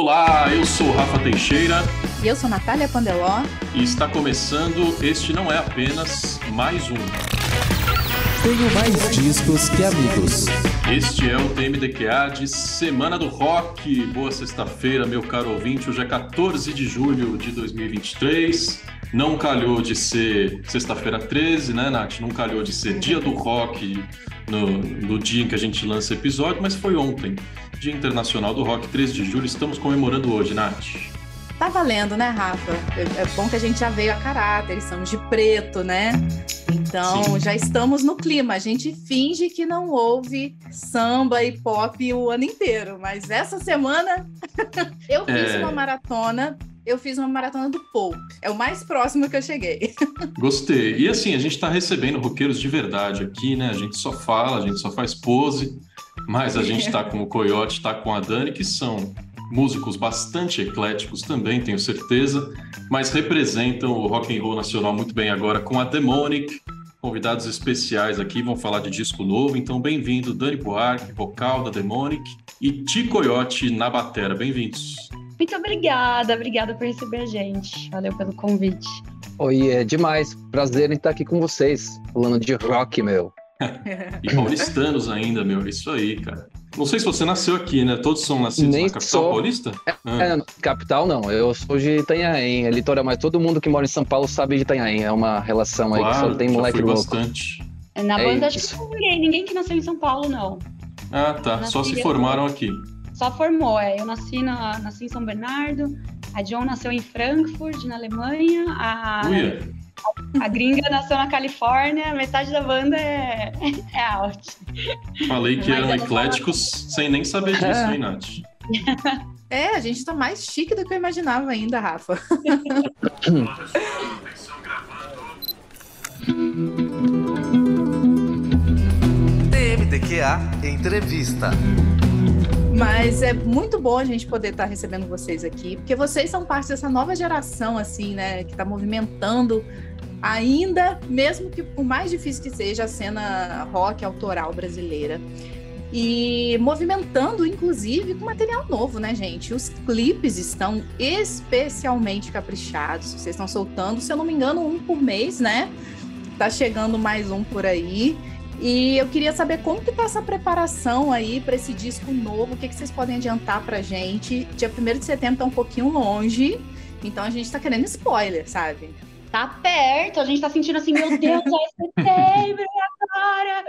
Olá, eu sou Rafa Teixeira. E eu sou Natália Pandeló. E está começando Este Não É Apenas Mais Um. Tenho mais discos que amigos. Este é o TMDQA de Semana do Rock. Boa sexta-feira, meu caro ouvinte. Hoje é 14 de julho de 2023. Não calhou de ser sexta-feira 13, né, Nath? Não calhou de ser dia do rock no, no dia em que a gente lança episódio, mas foi ontem. Dia Internacional do Rock, 13 de julho. Estamos comemorando hoje, Nath. Tá valendo, né, Rafa? É, é bom que a gente já veio a caráter, estamos de preto, né? Então, Sim. já estamos no clima. A gente finge que não ouve samba e pop o ano inteiro, mas essa semana eu fiz é... uma maratona eu fiz uma maratona do Paul. É o mais próximo que eu cheguei. Gostei. E assim, a gente está recebendo roqueiros de verdade aqui, né? A gente só fala, a gente só faz pose, mas a gente está com o Coyote, está com a Dani, que são músicos bastante ecléticos também, tenho certeza, mas representam o rock and roll nacional muito bem agora com a Demonic. Convidados especiais aqui vão falar de disco novo, então bem-vindo Dani Buarque, vocal da Demonic, e Ti Coyote na batera. Bem-vindos. Muito obrigada, obrigada por receber a gente. Valeu pelo convite. Oi, é demais. Prazer em estar aqui com vocês, falando de rock, meu. e paulistanos ainda, meu. Isso aí, cara. Não sei se você nasceu aqui, né? Todos são nascidos Nem na capital sou... paulista? É, ah. é, capital não. Eu sou de Itanhaém, é litoral, mas todo mundo que mora em São Paulo sabe de Itanhaém. É uma relação claro, aí que só tem moleque louco. bastante. É, na banda é acho que não ninguém, ninguém que nasceu em São Paulo, não. Ah, tá. Só se formaram aqui. Só formou, é. Eu nasci, na, nasci em São Bernardo, a John nasceu em Frankfurt, na Alemanha, a, a, a gringa nasceu na Califórnia, metade da banda é, é out. Falei que Mas eram ecléticos sem nem saber disso, hein, Nath? É, a gente tá mais chique do que eu imaginava ainda, Rafa. TMDQA Entrevista. Mas é muito bom a gente poder estar tá recebendo vocês aqui, porque vocês são parte dessa nova geração, assim, né, que está movimentando ainda, mesmo que por mais difícil que seja a cena rock autoral brasileira. E movimentando, inclusive, com material novo, né, gente? Os clipes estão especialmente caprichados. Vocês estão soltando, se eu não me engano, um por mês, né? Tá chegando mais um por aí. E eu queria saber como que tá essa preparação aí para esse disco novo, o que, que vocês podem adiantar pra gente? Dia 1 de setembro tá um pouquinho longe, então a gente tá querendo spoiler, sabe? Tá perto, a gente tá sentindo assim, meu Deus, é setembro, agora!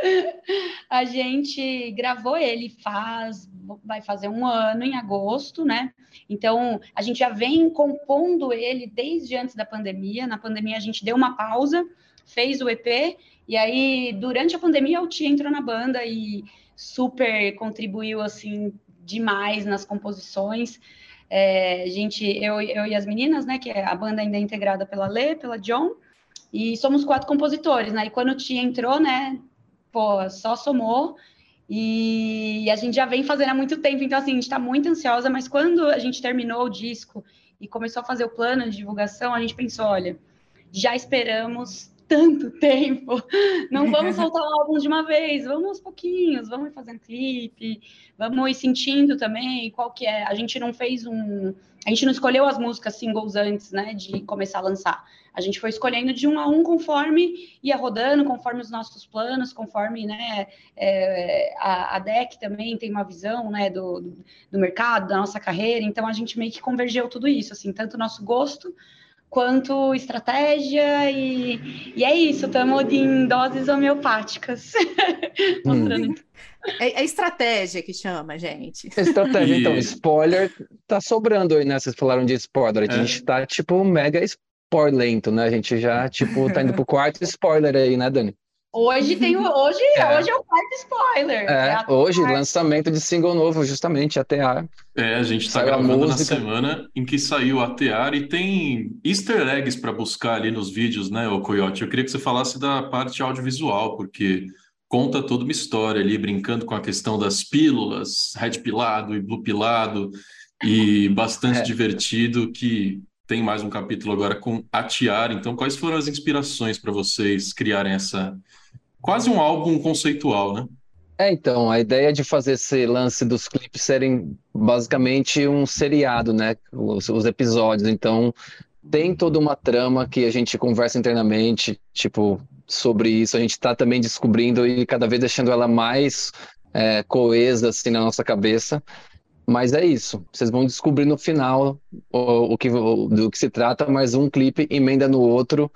A gente gravou ele faz, vai fazer um ano em agosto, né? Então, a gente já vem compondo ele desde antes da pandemia. Na pandemia, a gente deu uma pausa, fez o EP e aí, durante a pandemia, o Tia entrou na banda e super contribuiu, assim, demais nas composições. É, gente, eu, eu e as meninas, né, que é a banda ainda é integrada pela Lê, pela John, e somos quatro compositores, né, e quando o Tia entrou, né, pô, só somou, e a gente já vem fazendo há muito tempo, então, assim, a gente está muito ansiosa, mas quando a gente terminou o disco e começou a fazer o plano de divulgação, a gente pensou, olha, já esperamos tanto tempo. Não vamos soltar o álbum de uma vez, vamos aos pouquinhos, vamos fazendo clipe, vamos ir sentindo também qual que é. A gente não fez um. A gente não escolheu as músicas singles antes, né, de começar a lançar. A gente foi escolhendo de um a um conforme ia rodando, conforme os nossos planos, conforme, né, é, a, a DEC também tem uma visão, né, do, do mercado, da nossa carreira. Então a gente meio que convergeu tudo isso, assim, tanto o nosso gosto quanto estratégia e, e é isso, estamos em doses homeopáticas. Mostrando. É, é, estratégia que chama, gente. Estratégia, então, spoiler tá sobrando aí, né? Vocês falaram de spoiler, a é. gente tá, tipo, mega spoiler né? A gente já, tipo, tá indo pro quarto spoiler aí, né, Dani? Hoje tem o, hoje, é. hoje é o quarto spoiler. É, é hoje, quarto. lançamento de single novo, justamente, ATR. É, a gente está gravando na semana em que saiu ATR e tem easter eggs para buscar ali nos vídeos, né, o Coyote? Eu queria que você falasse da parte audiovisual, porque conta toda uma história ali, brincando com a questão das pílulas, red pilado e blue pilado, e bastante é. divertido, que tem mais um capítulo agora com a Tiara. Então, quais foram as inspirações para vocês criarem essa quase um álbum conceitual, né? É, então, a ideia de fazer esse lance dos clipes serem basicamente um seriado, né? Os, os episódios. Então, tem toda uma trama que a gente conversa internamente, tipo, sobre isso. A gente está também descobrindo e cada vez deixando ela mais é, coesa, assim, na nossa cabeça. Mas é isso. Vocês vão descobrir no final o, o que, o, do que se trata, mas um clipe emenda no outro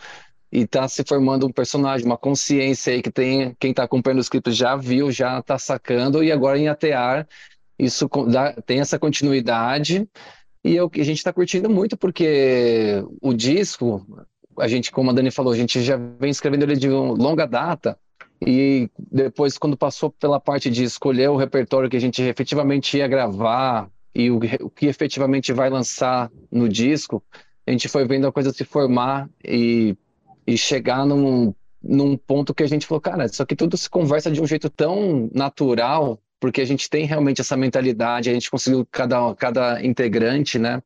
e tá se formando um personagem, uma consciência aí que tem quem tá acompanhando os clipes já viu, já tá sacando, e agora em ATR isso dá, tem essa continuidade. E que a gente está curtindo muito, porque o disco, a gente, como a Dani falou, a gente já vem escrevendo ele de longa data, e depois, quando passou pela parte de escolher o repertório que a gente efetivamente ia gravar e o, o que efetivamente vai lançar no disco, a gente foi vendo a coisa se formar e, e chegar num, num ponto que a gente falou, cara, isso aqui tudo se conversa de um jeito tão natural, porque a gente tem realmente essa mentalidade, a gente conseguiu, cada, cada integrante, né,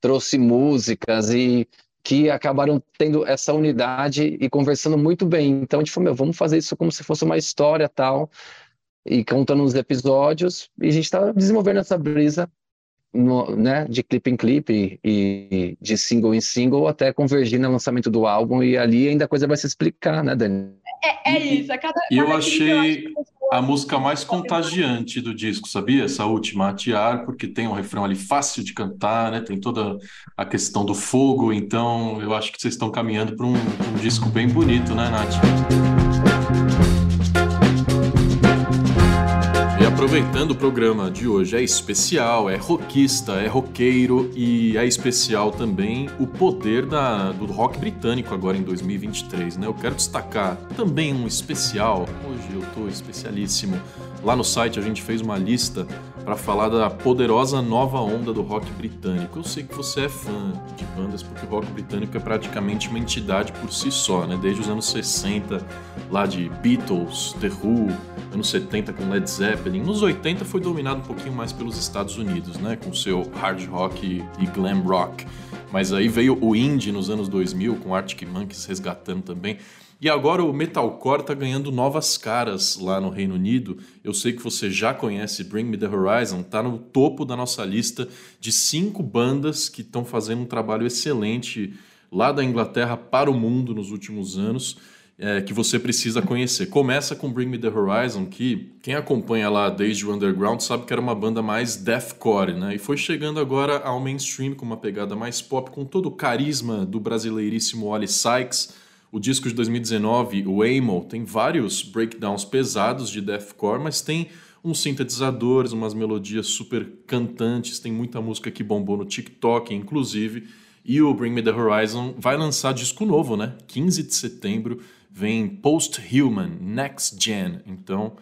trouxe músicas e que acabaram tendo essa unidade e conversando muito bem. Então a gente falou, meu, vamos fazer isso como se fosse uma história tal, e contando os episódios, e a gente está desenvolvendo essa brisa no, né, de clipe em clipe e, de single em single até convergir no lançamento do álbum e ali ainda a coisa vai se explicar, né, Dani? É, é isso. A cada, e eu achei a música mais contagiante do disco, sabia? Essa última, Atiar, porque tem um refrão ali fácil de cantar, né? Tem toda a questão do fogo, então eu acho que vocês estão caminhando para um, um disco bem bonito, né, Nath? Aproveitando o programa de hoje é especial, é rockista, é roqueiro e é especial também o poder da, do rock britânico agora em 2023, né? Eu quero destacar também um especial, hoje eu tô especialíssimo. Lá no site a gente fez uma lista para falar da poderosa nova onda do rock britânico. Eu sei que você é fã de bandas porque o rock britânico é praticamente uma entidade por si só, né? Desde os anos 60, lá de Beatles, The Who, anos 70 com Led Zeppelin. Nos 80 foi dominado um pouquinho mais pelos Estados Unidos, né, com seu hard rock e glam rock. Mas aí veio o indie nos anos 2000 com Arctic Monkeys resgatando também. E agora o metalcore está ganhando novas caras lá no Reino Unido. Eu sei que você já conhece Bring Me the Horizon, está no topo da nossa lista de cinco bandas que estão fazendo um trabalho excelente lá da Inglaterra para o mundo nos últimos anos é, que você precisa conhecer. Começa com Bring Me the Horizon, que quem acompanha lá desde o underground sabe que era uma banda mais deathcore, né? E foi chegando agora ao mainstream com uma pegada mais pop, com todo o carisma do brasileiríssimo Oli Sykes. O disco de 2019, o Amo, tem vários breakdowns pesados de deathcore, mas tem uns sintetizadores, umas melodias super cantantes, tem muita música que bombou no TikTok, inclusive. E o Bring Me the Horizon vai lançar disco novo, né? 15 de setembro vem Post-Human, Next Gen. Então,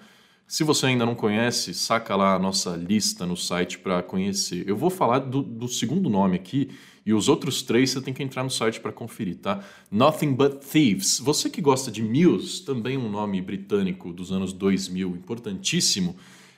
se você ainda não conhece, saca lá a nossa lista no site para conhecer. Eu vou falar do, do, segundo nome aqui e os outros três você tem que entrar no site para conferir, tá? Nothing But Thieves. Você que gosta de Muse, também um nome britânico dos anos 2000, importantíssimo.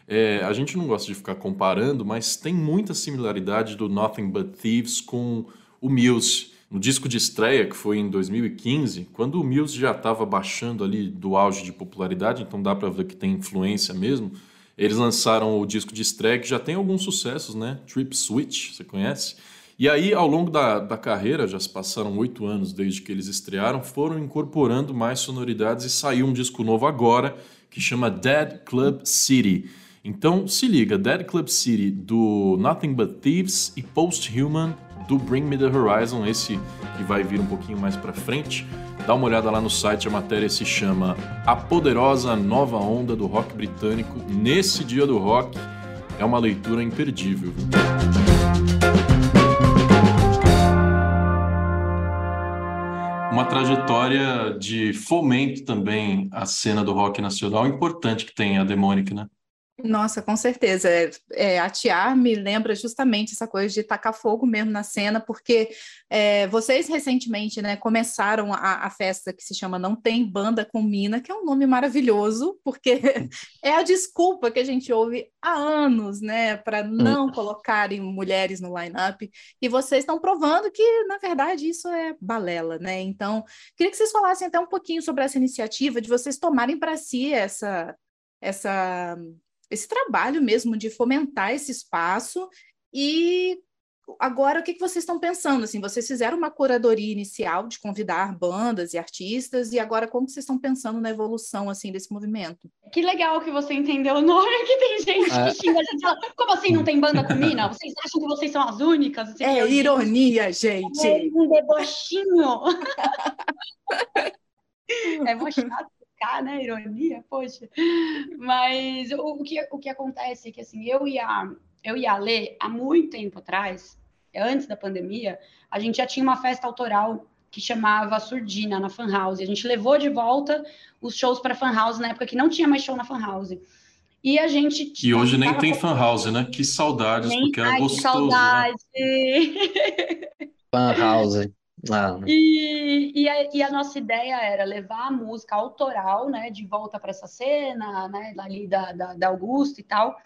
É, a gente não gosta de ficar comparando, mas tem muita similaridade do Nothing But Thieves com o Muse. No disco de estreia, que foi em 2015, quando o Muse já estava baixando ali do auge de popularidade, então dá para ver que tem influência mesmo, eles lançaram o disco de estreia que já tem alguns sucessos, né? Trip Switch, você conhece? E aí, ao longo da, da carreira, já se passaram oito anos desde que eles estrearam, foram incorporando mais sonoridades e saiu um disco novo agora que chama Dead Club City. Então se liga, Dead Club City do Nothing But Thieves e Post Human do Bring Me the Horizon, esse que vai vir um pouquinho mais para frente. Dá uma olhada lá no site, a matéria se chama A Poderosa Nova Onda do Rock Britânico nesse dia do rock. É uma leitura imperdível. Uma trajetória de fomento também à cena do rock nacional importante que tem a Demonic, né? Nossa, com certeza. É, é, atear me lembra justamente essa coisa de tacar fogo mesmo na cena, porque é, vocês recentemente né, começaram a, a, festa que se chama Não Tem Banda com Mina, que é um nome maravilhoso, porque é a desculpa que a gente ouve há anos né, para não colocarem mulheres no line-up, e vocês estão provando que, na verdade, isso é balela. Né? Então, queria que vocês falassem até um pouquinho sobre essa iniciativa de vocês tomarem para si essa essa, esse trabalho mesmo de fomentar esse espaço e agora o que, que vocês estão pensando? Assim, vocês fizeram uma curadoria inicial de convidar bandas e artistas, e agora como vocês estão pensando na evolução assim desse movimento? Que legal que você entendeu, Nora, que tem gente que é. xinga a gente fala, como assim não tem banda com mina? Vocês acham que vocês são as únicas? Assim, é ironia, gente. É um debochinho. é mó chato né? Ironia, poxa. Mas o, o, que, o que acontece é que assim, eu e a eu e a Lê, há muito tempo atrás, antes da pandemia, a gente já tinha uma festa autoral que chamava Surdina na Fan House. A gente levou de volta os shows para Fan House na época que não tinha mais show na Fan House. E a gente. E hoje nem tem Fan House, né? Que saudades, nem... porque era Ai, gostoso. Que né? saudade! Né? Fan House. Ah. E, e a, e, a, nossa ideia era levar a música autoral, né, de volta para essa cena, né, ali da, da, da Augusto e tal.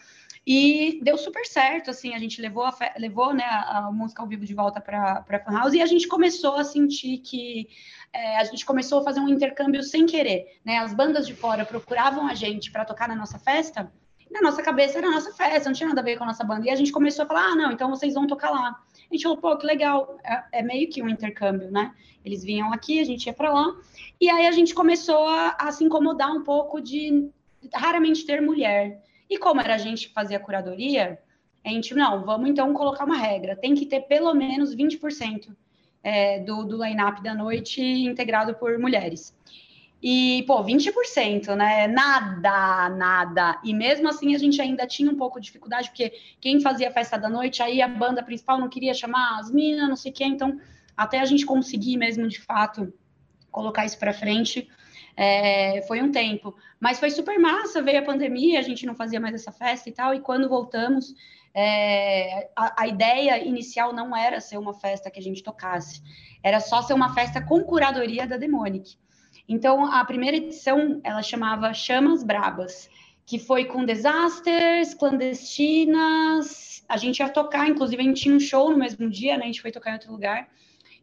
E deu super certo, assim, a gente levou a, levou, né, a, música ao vivo de volta para a Fan House e a gente começou a sentir que é, a gente começou a fazer um intercâmbio sem querer, né? As bandas de fora procuravam a gente para tocar na nossa festa, na nossa cabeça era a nossa festa, não tinha nada a ver com a nossa banda. E a gente começou a falar: ah, não, então vocês vão tocar lá. A gente falou: pô, que legal, é, é meio que um intercâmbio, né? Eles vinham aqui, a gente ia para lá. E aí a gente começou a, a se incomodar um pouco de raramente ter mulher. E como era a gente que fazia curadoria, a gente, não, vamos então colocar uma regra, tem que ter pelo menos 20% é, do, do line-up da noite integrado por mulheres. E, pô, 20%, né? Nada, nada. E mesmo assim a gente ainda tinha um pouco de dificuldade, porque quem fazia festa da noite, aí a banda principal não queria chamar as minas, não sei o quê, então até a gente conseguir mesmo de fato colocar isso para frente, é, foi um tempo. Mas foi super massa, veio a pandemia, a gente não fazia mais essa festa e tal, e quando voltamos, é, a, a, ideia inicial não era ser uma festa que a gente tocasse, era só ser uma festa com curadoria da Demonic. Então, a primeira edição, ela chamava Chamas Brabas, que foi com desasters, clandestinas, a gente ia tocar, inclusive a gente tinha um show no mesmo dia, né, a gente foi tocar em outro lugar,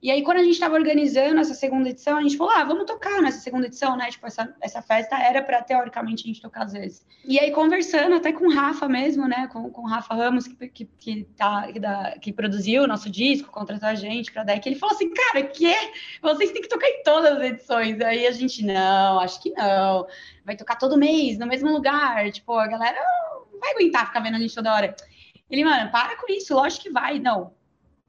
e aí, quando a gente estava organizando essa segunda edição, a gente falou: ah, vamos tocar nessa segunda edição, né? Tipo, essa, essa festa era para, teoricamente, a gente tocar às vezes. E aí, conversando até com o Rafa mesmo, né? Com, com o Rafa Ramos, que, que, que, tá, que, da, que produziu o nosso disco, contratou a gente para que ele falou assim: cara, que vocês têm que tocar em todas as edições. Aí a gente, não, acho que não. Vai tocar todo mês, no mesmo lugar. Tipo, a galera não vai aguentar ficar vendo a gente toda hora. Ele, mano, para com isso, lógico que vai. Não,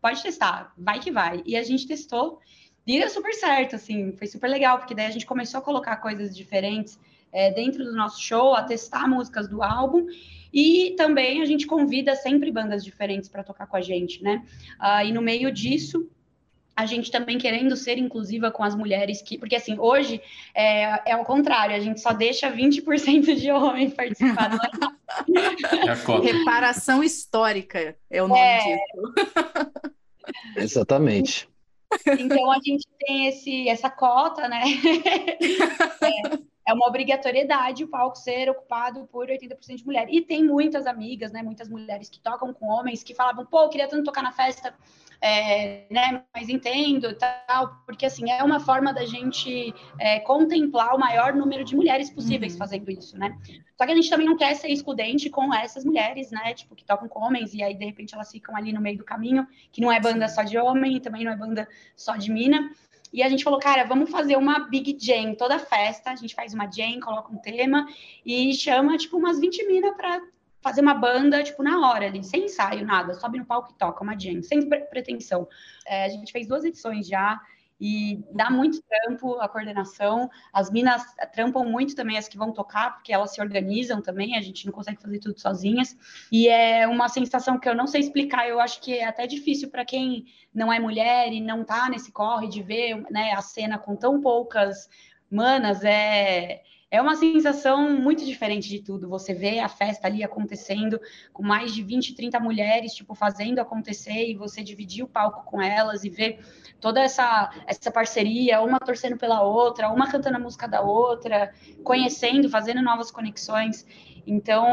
pode testar, vai que vai. E a gente testou e deu super certo, assim, foi super legal, porque daí a gente começou a colocar coisas diferentes é, dentro do nosso show, a testar músicas do álbum. E também a gente convida sempre bandas diferentes para tocar com a gente, né? Ah, e no meio disso, a gente também querendo ser inclusiva com as mulheres que. Porque assim, hoje é, é o contrário, a gente só deixa 20% de homem participar. É Reparação histórica é o nome é... disso. Exatamente. Então a gente tem esse, essa cota, né? é, é, uma obrigatoriedade o palco ser ocupado por 80% de mulheres. E tem muitas amigas, né? Muitas mulheres que tocam com homens que falavam, pô, eu queria tanto tocar na festa é, né, mas entendo tal, porque assim é uma forma da gente é, contemplar o maior número de mulheres possíveis uhum. fazendo isso, né? Só que a gente também não quer ser excludente com essas mulheres, né? Tipo, que tocam com homens e aí de repente elas ficam ali no meio do caminho, que não é banda só de homem, também não é banda só de mina. E a gente falou, cara, vamos fazer uma Big Jam, toda festa, a gente faz uma jam, coloca um tema e chama, tipo, umas 20 minas para fazer uma banda, tipo, na hora ali, sem ensaio, nada, sobe no palco e toca uma jam, sem pretensão. É, a gente fez duas edições já, e dá muito trampo a coordenação. As minas trampam muito também as que vão tocar, porque elas se organizam também, a gente não consegue fazer tudo sozinhas. E é uma sensação que eu não sei explicar, eu acho que é até difícil para quem não é mulher e não tá nesse corre de ver né, a cena com tão poucas manas, é é uma sensação muito diferente de tudo. Você vê a festa ali acontecendo com mais de 20, 30 mulheres, tipo, fazendo acontecer e você dividir o palco com elas e ver toda essa, essa parceria, uma torcendo pela outra, uma cantando a música da outra, conhecendo, fazendo novas conexões. Então,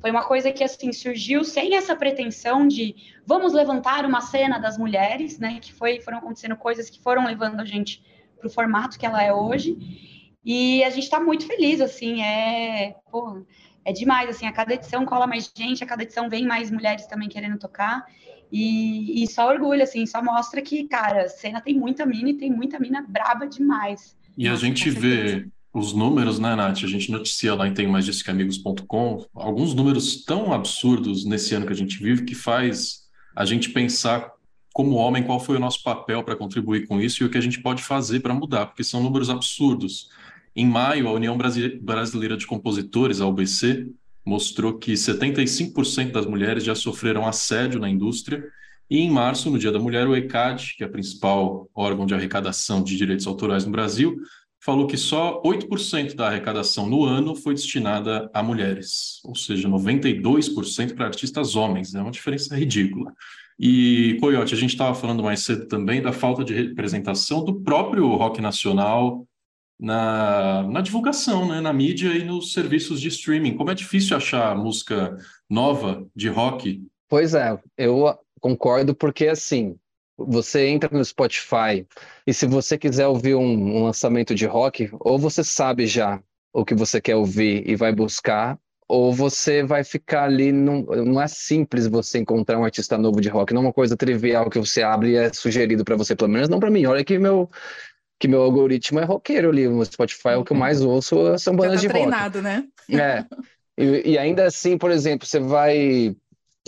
foi uma coisa que assim surgiu sem essa pretensão de vamos levantar uma cena das mulheres, né? Que foi, foram acontecendo coisas que foram levando a gente para o formato que ela é hoje. E a gente está muito feliz, assim, é, pô, é demais, assim, a cada edição cola mais gente, a cada edição vem mais mulheres também querendo tocar, e, e só orgulho, assim, só mostra que, cara, a cena tem muita mina e tem muita mina braba demais. E a gente vê os números, né, Nath? A gente noticia lá em Tenho Mais Disso Que Amigos.com alguns números tão absurdos nesse ano que a gente vive que faz a gente pensar como homem qual foi o nosso papel para contribuir com isso e o que a gente pode fazer para mudar, porque são números absurdos. Em maio, a União Brasileira de Compositores, a UBC, mostrou que 75% das mulheres já sofreram assédio na indústria. E em março, no Dia da Mulher, o ECAD, que é o principal órgão de arrecadação de direitos autorais no Brasil, falou que só 8% da arrecadação no ano foi destinada a mulheres, ou seja, 92% para artistas homens. É uma diferença ridícula. E, Coyote, a gente estava falando mais cedo também da falta de representação do próprio rock nacional na, na divulgação, né, na mídia e nos serviços de streaming. Como é difícil achar música nova de rock? Pois é, eu concordo porque assim, você entra no Spotify e se você quiser ouvir um, um, lançamento de rock, ou você sabe já o que você quer ouvir e vai buscar, ou você vai ficar ali. Num, não é simples você encontrar um artista novo de rock, não é uma coisa trivial que você abre e é sugerido para você, pelo menos não para mim. Olha que meu que meu algoritmo é roqueiro ali. No Spotify, uhum. o que eu mais ouço são bandas tá de treinado, rock. né? É. E, e, ainda assim, por exemplo, você vai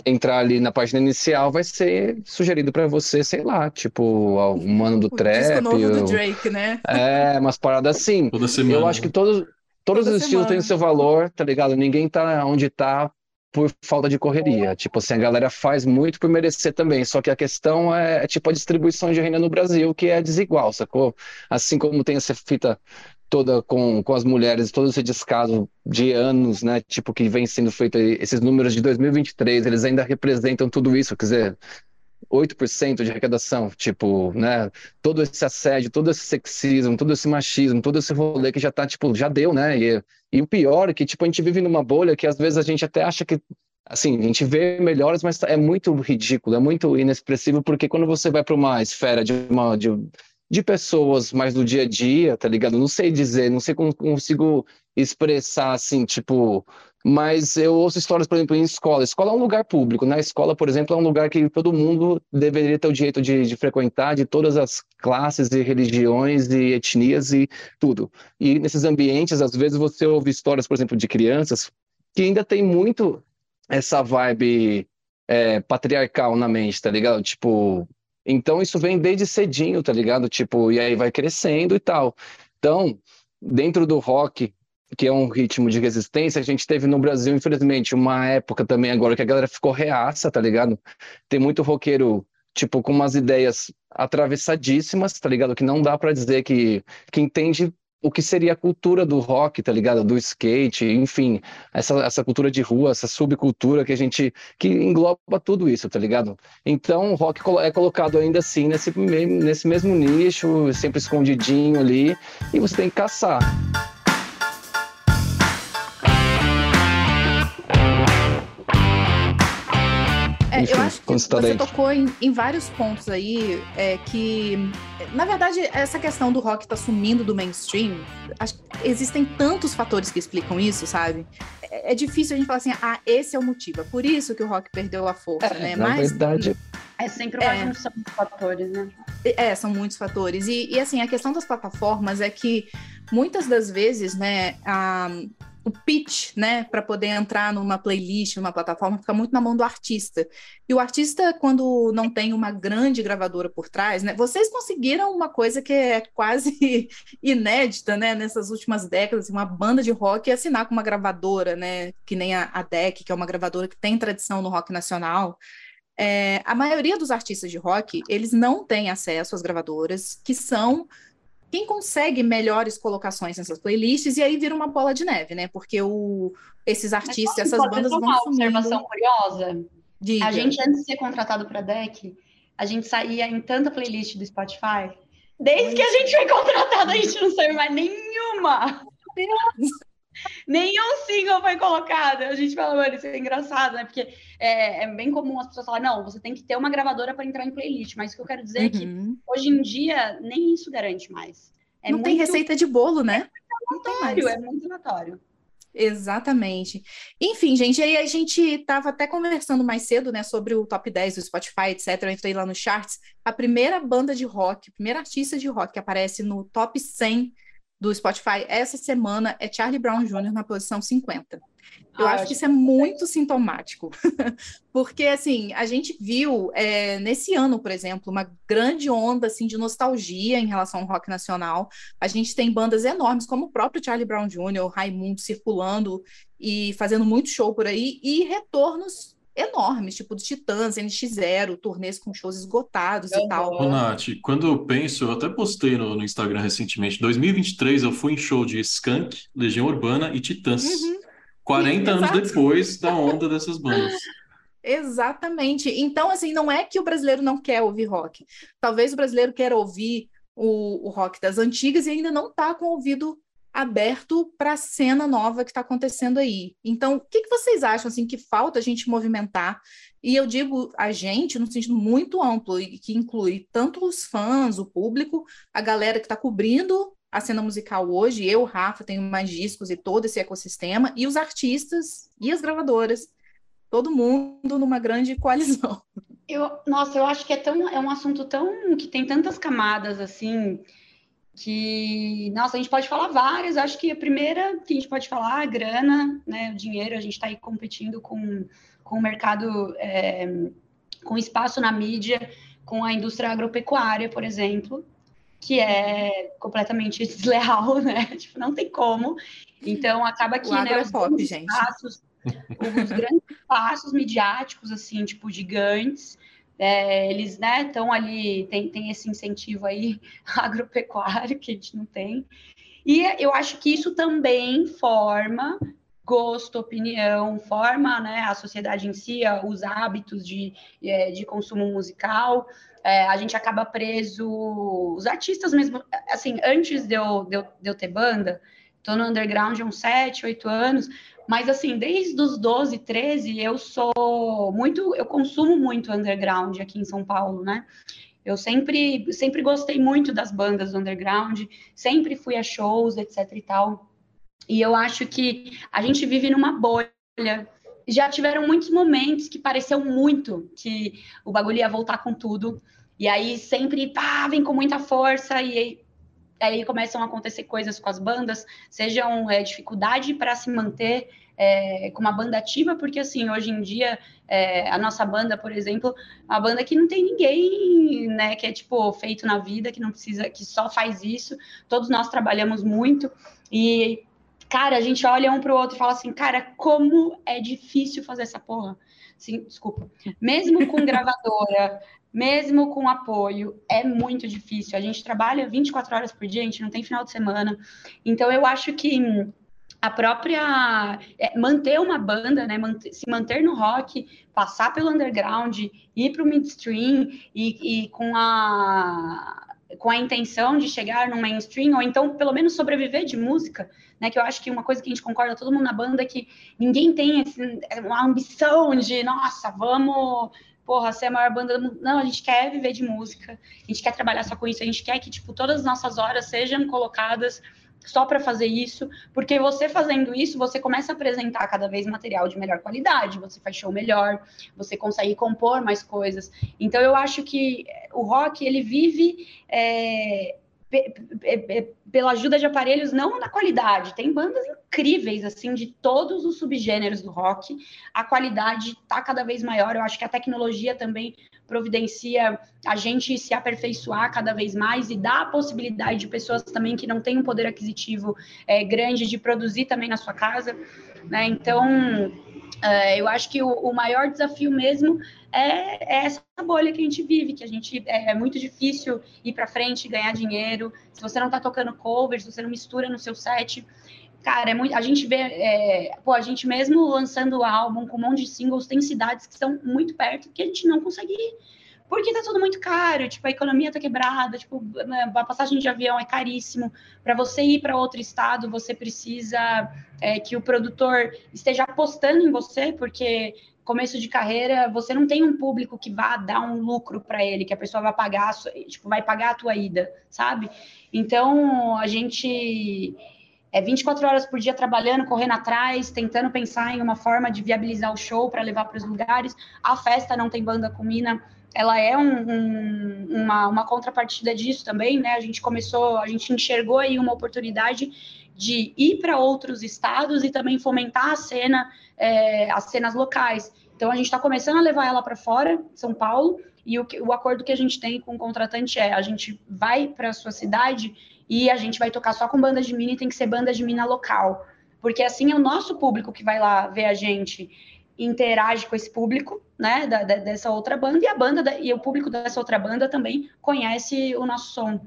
entrar ali na página inicial, vai ser sugerido para você, sei lá, tipo, o Mano do o Trap. Disco novo do Drake, né? É, umas paradas assim. Toda semana. Eu acho que todos, todos Toda os estilos têm seu valor, tá ligado? Ninguém tá onde tá por falta de correria. Tipo assim, a galera faz muito por merecer também. Só que a questão é, é, tipo a distribuição de renda no Brasil, que é desigual, sacou? Assim como tem essa fita toda com, com as mulheres, todo esse descaso de anos, né? Tipo, que vem sendo feito esses números de 2023, eles ainda representam tudo isso. Quer dizer, 8% de arrecadação, tipo, né? Todo esse assédio, todo esse sexismo, todo esse machismo, todo esse rolê que já tá, tipo, já deu, né? E, e o pior é que, tipo, a gente vive numa bolha que às vezes a gente até acha que, assim, a gente vê melhores, mas é muito ridículo, é muito inexpressivo, porque quando você vai para uma esfera de uma. De, de pessoas mais do dia a dia, tá ligado? Não sei dizer, não sei como consigo expressar assim, tipo, mas eu ouço histórias, por exemplo, em escola. Escola é um lugar público, né? escola, por exemplo, é um lugar que todo mundo deveria ter o direito de, de, frequentar, de todas as classes e religiões e etnias e tudo. E nesses ambientes, às vezes, você ouve histórias, por exemplo, de crianças que ainda tem muito essa vibe é, patriarcal na mente, tá ligado? Tipo, então isso vem desde cedinho, tá ligado? Tipo, e aí vai crescendo e tal. Então, dentro do rock, que é um ritmo de resistência. A gente teve no Brasil, infelizmente, uma época também agora que a galera ficou reaça, tá ligado? Tem muito roqueiro, tipo, com umas ideias atravessadíssimas, tá ligado? Que não dá para dizer que, que entende o que seria a cultura do rock, tá ligado? Do skate, enfim, essa, essa cultura de rua, essa subcultura que a gente que engloba tudo isso, tá ligado? Então, o rock é colocado ainda assim nesse, nesse mesmo nicho, sempre escondidinho ali, e você tem que caçar. É, Enfim, eu acho que você dentro. tocou em, em, vários pontos aí é, que, na verdade, essa questão do rock tá sumindo do mainstream, acho, existem tantos fatores que explicam isso, sabe? É, é, difícil a gente falar assim, ah, esse é o motivo, é por isso que o rock perdeu a força, é, né? Na Mas, verdade... É sempre uma é, junção de fatores, né? É, são muitos fatores. E, e, assim, a questão das plataformas é que muitas das vezes, né, a, o pitch, né, para poder entrar numa playlist, numa plataforma, fica muito na mão do artista. E o artista, quando não tem uma grande gravadora por trás, né, vocês conseguiram uma coisa que é quase inédita, né, nessas últimas décadas, uma banda de rock assinar com uma gravadora, né, que nem a, a DEC, que é uma gravadora que tem tradição no rock nacional. É, a maioria dos artistas de rock, eles não têm acesso às gravadoras, que são quem consegue melhores colocações nessas playlists e aí vira uma bola de neve, né? Porque o, esses artistas, essas bandas vão uma observação curiosa. Diga. A gente antes de ser contratado para Deck, a gente saía em tanta playlist do Spotify. Desde que a gente foi contratado, a gente não saiu mais nenhuma. Nenhum single foi colocado. A gente fala, mano, isso é engraçado, né? Porque é, é, bem comum as pessoas falarem, não, você tem que ter uma gravadora para entrar em playlist. Mas o que eu quero dizer uhum. é que uhum. hoje em dia nem isso garante mais. É não muito... tem receita de bolo, né? notório, é muito notório. Exatamente. Enfim, gente, aí a gente estava até conversando mais cedo, né, sobre o top 10 do Spotify, etc. Eu entrei lá no charts. A primeira banda de rock, a primeira artista de rock que aparece no top 100 do Spotify essa semana é Charlie Brown Jr. na posição 50. Eu ah, acho que isso é muito sintomático, porque assim a gente viu é, nesse ano, por exemplo, uma grande onda assim de nostalgia em relação ao rock nacional. A gente tem bandas enormes como o próprio Charlie Brown Jr., Raimundo circulando e fazendo muito show por aí e retornos enormes, tipo do Titãs, NX0, turnês com shows esgotados e tal. Ô, Nath, quando eu penso, eu até postei no, no Instagram recentemente, 2023 eu fui em show de Skank, Legião Urbana e Titãs. Uhum. 40 anos depois da onda dessas bandas. Exatamente. Então, assim, não é que o brasileiro não quer ouvir rock. Talvez o brasileiro queira ouvir o, o rock das antigas e ainda não está com o ouvido aberto para a cena nova que está acontecendo aí. Então, o que, que, vocês acham assim que falta a gente movimentar? E eu digo a gente no sentido muito amplo e que inclui tanto os fãs, o público, a galera que está cobrindo a cena musical hoje, eu, Rafa, tenho mais discos e todo esse ecossistema, e os artistas e as gravadoras, todo mundo numa grande coalizão. Eu, nossa, eu acho que é tão é um assunto tão que tem tantas camadas assim que nossa, a gente pode falar várias. Acho que a primeira que a gente pode falar é a grana, né, o dinheiro. A gente está aí competindo com, com o mercado, é, com espaço na mídia, com a indústria agropecuária, por exemplo que é completamente desleal, né? Tipo, não tem como. Então acaba que né, os, pop, grandes passos, os grandes passos midiáticos, assim, tipo, gigantes, é, eles né estão ali, tem, tem esse incentivo aí agropecuário que a gente não tem. E eu acho que isso também forma gosto, opinião, forma né, a sociedade em si, os hábitos de, é, de consumo musical é, a gente acaba preso. Os artistas mesmo, assim, antes de eu, de eu, de eu ter banda, tô no underground há uns 7, 8 anos, mas assim, desde os 12, 13, eu sou muito, eu consumo muito underground aqui em São Paulo, né? Eu sempre, sempre gostei muito das bandas do underground, sempre fui a shows, etc e tal. E eu acho que a gente vive numa bolha já tiveram muitos momentos que pareceu muito que o bagulho ia voltar com tudo. E aí sempre pá, vem com muita força e aí, começam a acontecer coisas com as bandas, sejam é, dificuldade para se manter é, com uma banda ativa, porque assim, hoje em dia, é, a nossa banda, por exemplo, uma banda que não tem ninguém, né, que é tipo feito na vida, que não precisa, que só faz isso. Todos nós trabalhamos muito e cara, a gente olha um para o outro e fala assim, cara, como é difícil fazer essa porra. Sim, desculpa. Mesmo com gravadora, mesmo com apoio, é muito difícil. A gente trabalha 24 horas por dia, a gente não tem final de semana. Então, eu acho que a própria é, manter uma banda, né, manter, se manter no rock, passar pelo underground, ir para o midstream e, e com a com a intenção de chegar no mainstream ou então pelo menos sobreviver de música, né? Que eu acho que uma coisa que a gente concorda todo mundo na banda é que ninguém tem esse, uma ambição de nossa, vamos porra, ser a maior banda do mundo. Não, a gente quer viver de música, a gente quer trabalhar só com isso, a gente quer que, tipo, todas as nossas horas sejam colocadas só para fazer isso, porque você fazendo isso, você começa a apresentar cada vez material de melhor qualidade, você faz show melhor, você consegue compor mais coisas. Então, eu acho que o rock, ele vive. É, pela ajuda de aparelhos, não na qualidade. Tem bandas incríveis, assim, de todos os subgêneros do rock. A qualidade está cada vez maior. Eu acho que a tecnologia também providencia a gente se aperfeiçoar cada vez mais e dá a possibilidade de pessoas também que não têm um poder aquisitivo é, grande de produzir também na sua casa. Né? Então, é, eu acho que o, o maior desafio mesmo é, é, essa bolha que a gente vive, que a gente é, é muito difícil ir para frente, ganhar dinheiro. Se você não está tocando covers, se você não mistura no seu set, cara, é muito, a gente vê, é, pô, a gente mesmo lançando o álbum com um monte de singles, tem cidades que estão muito perto que a gente não consegue ir. Porque tá tudo muito caro, tipo, a economia tá quebrada, tipo, né, a passagem de avião é caríssimo. Para você ir para outro estado, você precisa é, que o produtor esteja apostando em você, porque começo de carreira, você não tem um público que vá dar um lucro para ele, que a pessoa vai pagar, tipo, vai pagar a tua ida, sabe? Então, a gente é 24 horas por dia trabalhando, correndo atrás, tentando pensar em uma forma de viabilizar o show para levar para os lugares. A festa não tem banda com mina, ela é um, um, uma, uma contrapartida disso também, né? A gente começou, a gente enxergou aí uma oportunidade de ir para outros estados e também fomentar a cena, é, as cenas locais. Então a gente está começando a levar ela para fora, São Paulo, e o, o acordo que a gente tem com o contratante é: a gente vai para a sua cidade e a gente vai tocar só com banda de mina e tem que ser banda de mina local. Porque assim é o nosso público que vai lá ver a gente interage com esse público, né, da, da, dessa outra banda, e a banda da, e o público dessa outra banda também conhece o nosso som.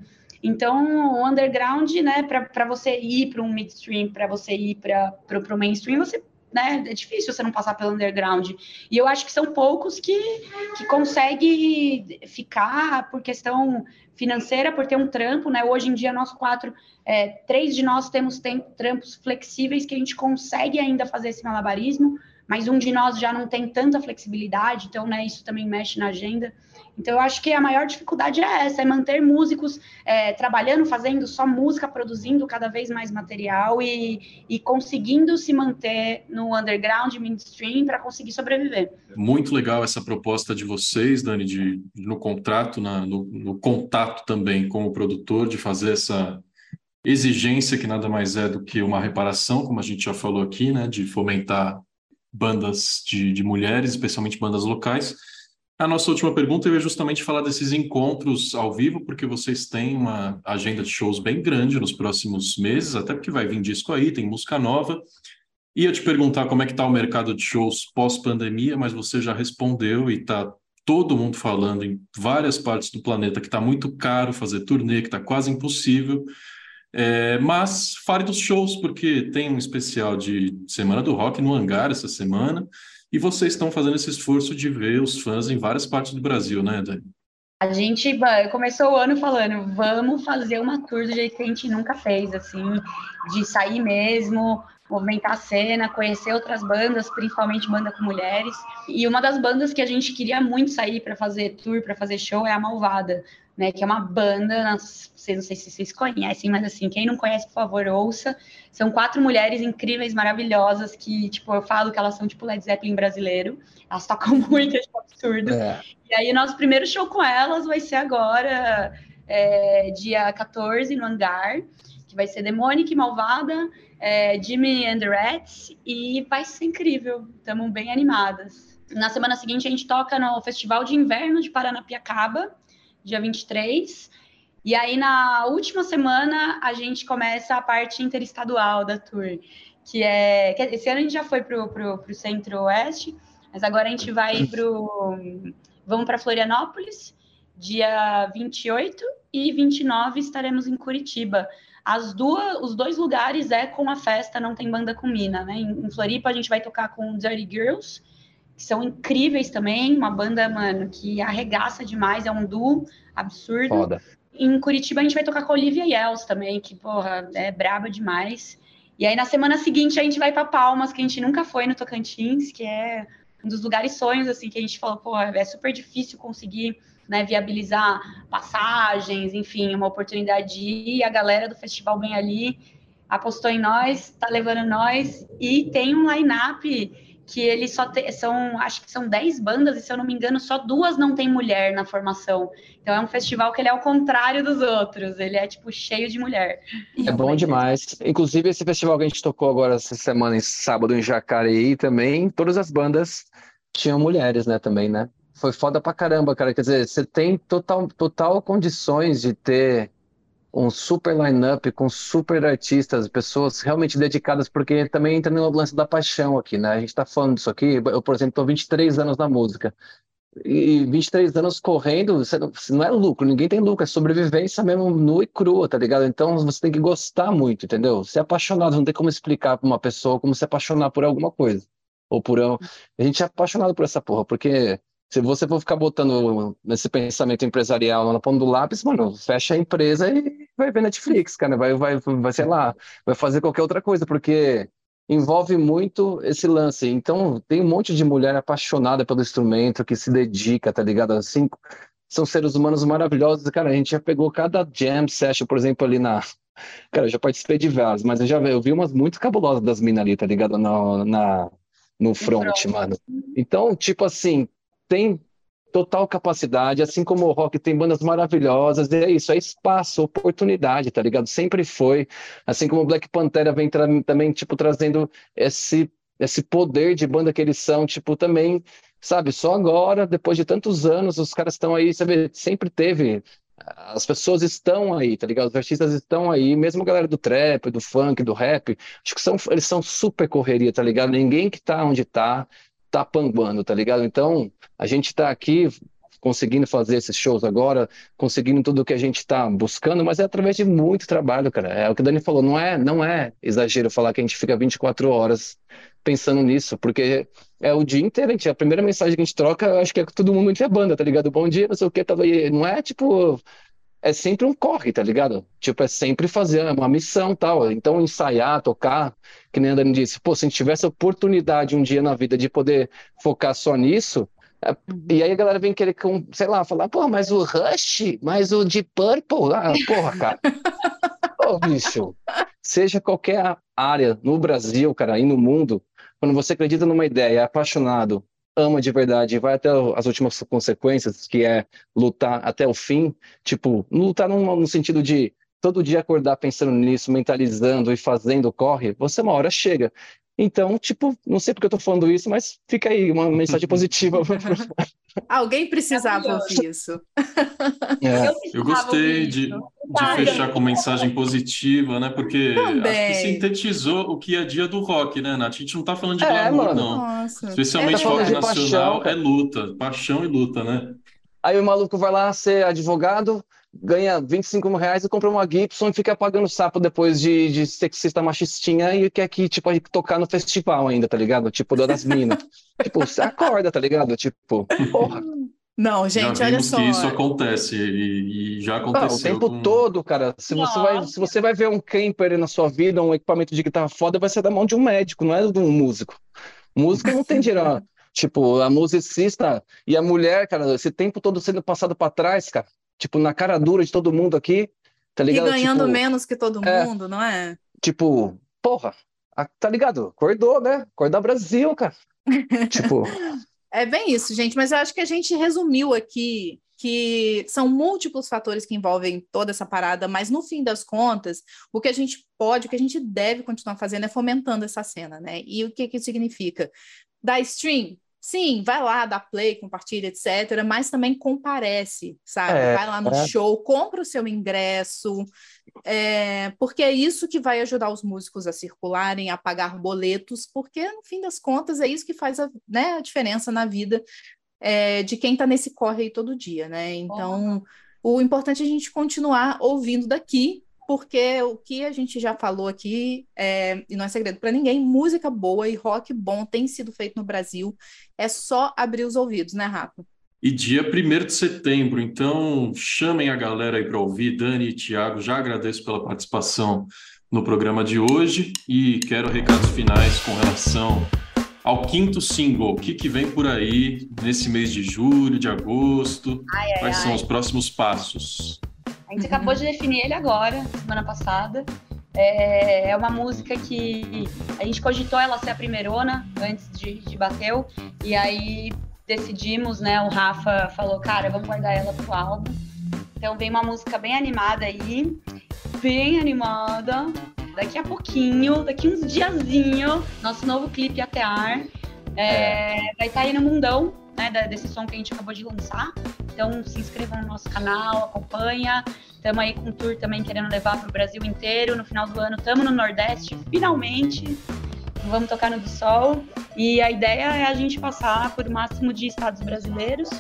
Então, o underground, né, para você ir para um midstream, para você ir para o mainstream, você né? É difícil você não passar pelo underground. E eu acho que são poucos que, que conseguem ficar por questão financeira, por ter um trampo, né? Hoje em dia, nós quatro, é, três de nós temos tem, trampos flexíveis que a gente consegue ainda fazer esse malabarismo, mas um de nós já não tem tanta flexibilidade, então, né, isso também mexe na agenda. Então, eu acho que a maior dificuldade é essa, é manter músicos é, trabalhando, fazendo só música, produzindo cada vez mais material e, e conseguindo se manter no underground, mainstream, para conseguir sobreviver. Muito legal essa proposta de vocês, Dani, de, no contrato, na, no, no contato também com o produtor, de fazer essa exigência que nada mais é do que uma reparação, como a gente já falou aqui, né, de fomentar bandas de, de mulheres, especialmente bandas locais. A nossa última pergunta ia justamente falar desses encontros ao vivo, porque vocês têm uma agenda de shows bem grande nos próximos meses, até porque vai vir disco aí, tem música nova. Ia te perguntar como é que está o mercado de shows pós-pandemia, mas você já respondeu e está todo mundo falando em várias partes do planeta que está muito caro fazer turnê, que está quase impossível. É, mas fale dos shows, porque tem um especial de Semana do Rock no Hangar essa semana. E vocês estão fazendo esse esforço de ver os fãs em várias partes do Brasil, né, Dani? A gente começou o ano falando, vamos fazer uma tour do jeito que a gente nunca fez, assim, de sair mesmo, movimentar a cena, conhecer outras bandas, principalmente banda com mulheres. E uma das bandas que a gente queria muito sair para fazer tour, para fazer show, é a Malvada né? Que é uma banda, não sei, não sei se vocês conhecem, mas assim, quem não conhece, por favor, ouça. São quatro mulheres incríveis, maravilhosas, que, tipo, eu falo que elas são tipo Led Zeppelin brasileiro. Elas tocam muito, é tipo, absurdo. É. E aí, nosso primeiro show com elas vai ser agora, é, dia 14, no Hangar, que vai ser Demonic Malvada, é, Jimmy and the Rats, e vai ser incrível. Estamos bem animadas. Na semana seguinte, a gente toca no Festival de Inverno de Paranapiacaba, dia 23. E aí, na última semana, a gente começa a parte interestadual da tour, que é. Esse ano a gente já foi para o centro-oeste, mas agora a gente vai para Vamos para Florianópolis, dia 28 e 29 estaremos em Curitiba. As duas, os dois lugares é com a festa Não Tem Banda com Mina, né? Em Floripa a gente vai tocar com Dirty Girls que são incríveis também, uma banda, mano, que arregaça demais, é um duo absurdo. Foda. Em Curitiba a gente vai tocar com a Olivia Yels também, que, porra, é braba demais. E aí na semana seguinte a gente vai para Palmas, que a gente nunca foi no Tocantins, que é um dos lugares sonhos, assim, que a gente falou, porra, é super difícil conseguir né, viabilizar passagens, enfim, uma oportunidade de ir. E a galera do festival bem ali apostou em nós, tá levando nós, e tem um line-up que ele só te, são, acho que são 10 bandas, e se eu não me engano, só duas não tem mulher na formação. Então é um festival que ele é ao contrário dos outros, ele é tipo cheio de mulher. É bom demais. Inclusive, esse festival que a gente tocou agora essa semana, em sábado, em Jacareí, também, todas as bandas tinham mulheres, né, também, né? Foi foda pra caramba, cara. Quer dizer, você tem total, total condições de ter um super line-up com super artistas, pessoas realmente dedicadas, porque também entra no lance da paixão aqui, né? A gente está falando disso aqui, eu, por exemplo, estou 23 anos na música. E 23 anos correndo, você não, não, é lucro, ninguém tem lucro, é sobrevivência mesmo nua e crua, tá ligado? Então você tem que gostar muito, entendeu? Ser apaixonado, não tem como explicar para uma pessoa como se apaixonar por alguma coisa. Ou por. A gente é apaixonado por essa porra, porque se você for ficar botando nesse pensamento empresarial na ponta do lápis, mano, fecha a empresa e vai ver Netflix, cara, vai, vai, vai, sei lá, vai fazer qualquer outra coisa, porque envolve muito esse lance. Então, tem um monte de mulher apaixonada pelo instrumento, que se dedica, tá ligado? Assim, são seres humanos maravilhosos. Cara, a gente já pegou cada jam session, por exemplo, ali na, Cara, eu já participei de várias, mas eu já eu vi umas muito cabulosas das minas ali, tá ligado? Na, na, no front, front, mano. Então, tipo assim, tem total capacidade, assim como o rock tem bandas maravilhosas, é isso, é espaço, oportunidade, tá ligado? Sempre foi, assim como o Black Pantera vem também, tipo, trazendo esse, esse poder de banda que eles são, tipo, também, sabe, só agora, depois de tantos anos, os caras estão aí, sabe, sempre teve, as pessoas estão aí, tá ligado? Os artistas estão aí, mesmo a galera do trap, do funk, do rap, acho que são, eles são super correria, tá ligado? Ninguém que tá onde tá, tá panguando, tá ligado? Então, a gente tá aqui conseguindo fazer esses shows agora, conseguindo tudo o que a gente está buscando, mas é através de muito trabalho, cara. É o que o Dani falou, não é, não é exagero falar que a gente fica 24 horas pensando nisso, porque é o dia inteiro, a, gente, a primeira mensagem que a gente troca, acho que é todo mundo é banda, tá ligado? Bom dia, não sei o que, tava aí. Não é tipo é sempre um corre, tá ligado? Tipo, é sempre fazer uma missão tal. Então, ensaiar, tocar, que nem a Dani disse, pô, se a gente tivesse a oportunidade um dia na vida de poder focar só nisso, é, e aí a galera vem querer, com, sei lá, falar, pô, mas o Rush, mas o Deep Purple, ah, porra, cara. Ô, bicho, seja qualquer área no Brasil, cara, e no mundo, quando você acredita numa ideia, é apaixonado, ama de verdade e vai até as últimas consequências, que é lutar até o fim, tipo, lutar no, no sentido de todo dia acordar pensando nisso, mentalizando e fazendo corre, você uma hora chega. Então, tipo, não sei porque eu tô falando isso, mas fica aí uma mensagem positiva. Alguém precisava ouvir isso. É. Eu, eu, gostei de, de fechar com mensagem positiva, né? Porque Também. acho que sintetizou o que é dia do rock, né, Nath? A gente não tá falando de é, glamour, mano. não. Nossa. Especialmente é, rock nacional, paixão, é luta, paixão e luta, né? Aí o maluco vai lá ser advogado, ganha 25 mil reais e compra uma Gibson e fica pagando sapo depois de, de sexista machistinha e quer que, tipo, tocar no festival ainda, tá ligado? Tipo, das minas. tipo, você acorda, tá ligado? Tipo, porra. Não, gente, já olha só. que isso acontece e, e já aconteceu. o tempo com... todo, cara. Se você, vai, se você vai ver um camper na sua vida, um equipamento de guitarra foda, vai ser da mão de um médico, não é de um músico. Músico não tem dinheiro. tipo, a musicista e a mulher, cara, esse tempo todo sendo passado para trás, cara tipo, na cara dura de todo mundo aqui, tá ligado? E ganhando tipo, menos que todo é, mundo, não é? Tipo, porra, tá ligado? Acordou, né? Acordar Brasil, cara. tipo. É bem isso, gente, mas eu acho que a gente resumiu aqui que são múltiplos fatores que envolvem toda essa parada, mas no fim das contas, o que a gente pode, o que a gente deve continuar fazendo é fomentando essa cena, né? E o que que significa? Da stream, Sim, vai lá, dá play, compartilha, etc. Mas também comparece, sabe? É, vai lá no é. show, compra o seu ingresso, é, porque é isso que vai ajudar os músicos a circularem, a pagar boletos, porque no fim das contas é isso que faz a, né, a diferença na vida é, de quem está nesse corre aí todo dia, né? Então, oh. o importante é a gente continuar ouvindo daqui porque o que a gente já falou aqui, é, e não é segredo para ninguém, música boa e rock bom tem sido feito no Brasil. É só abrir os ouvidos, né, Rafa? E dia 1 de setembro, então chamem a galera aí para ouvir. Dani e Tiago, já agradeço pela participação no programa de hoje e quero recados finais com relação ao quinto single. O que, que vem por aí nesse mês de julho, de agosto? Ai, ai, Quais ai. são os próximos passos? A gente acabou de definir ele agora, semana passada. É, é uma música que a gente cogitou ela ser a primeirona antes de, de Bateu, e aí decidimos, né? O Rafa falou, cara, vamos guardar ela pro álbum. Então vem uma música bem animada aí, bem animada. Daqui a pouquinho, daqui uns diazinho, nosso novo clipe Atear é, vai estar tá aí no mundão, né? Desse som que a gente acabou de lançar. Então se inscreva no nosso canal, acompanha. Estamos aí com um tour também querendo levar para o Brasil inteiro. No final do ano estamos no Nordeste, finalmente. Vamos tocar no do Sol. E a ideia é a gente passar por o máximo de estados brasileiros.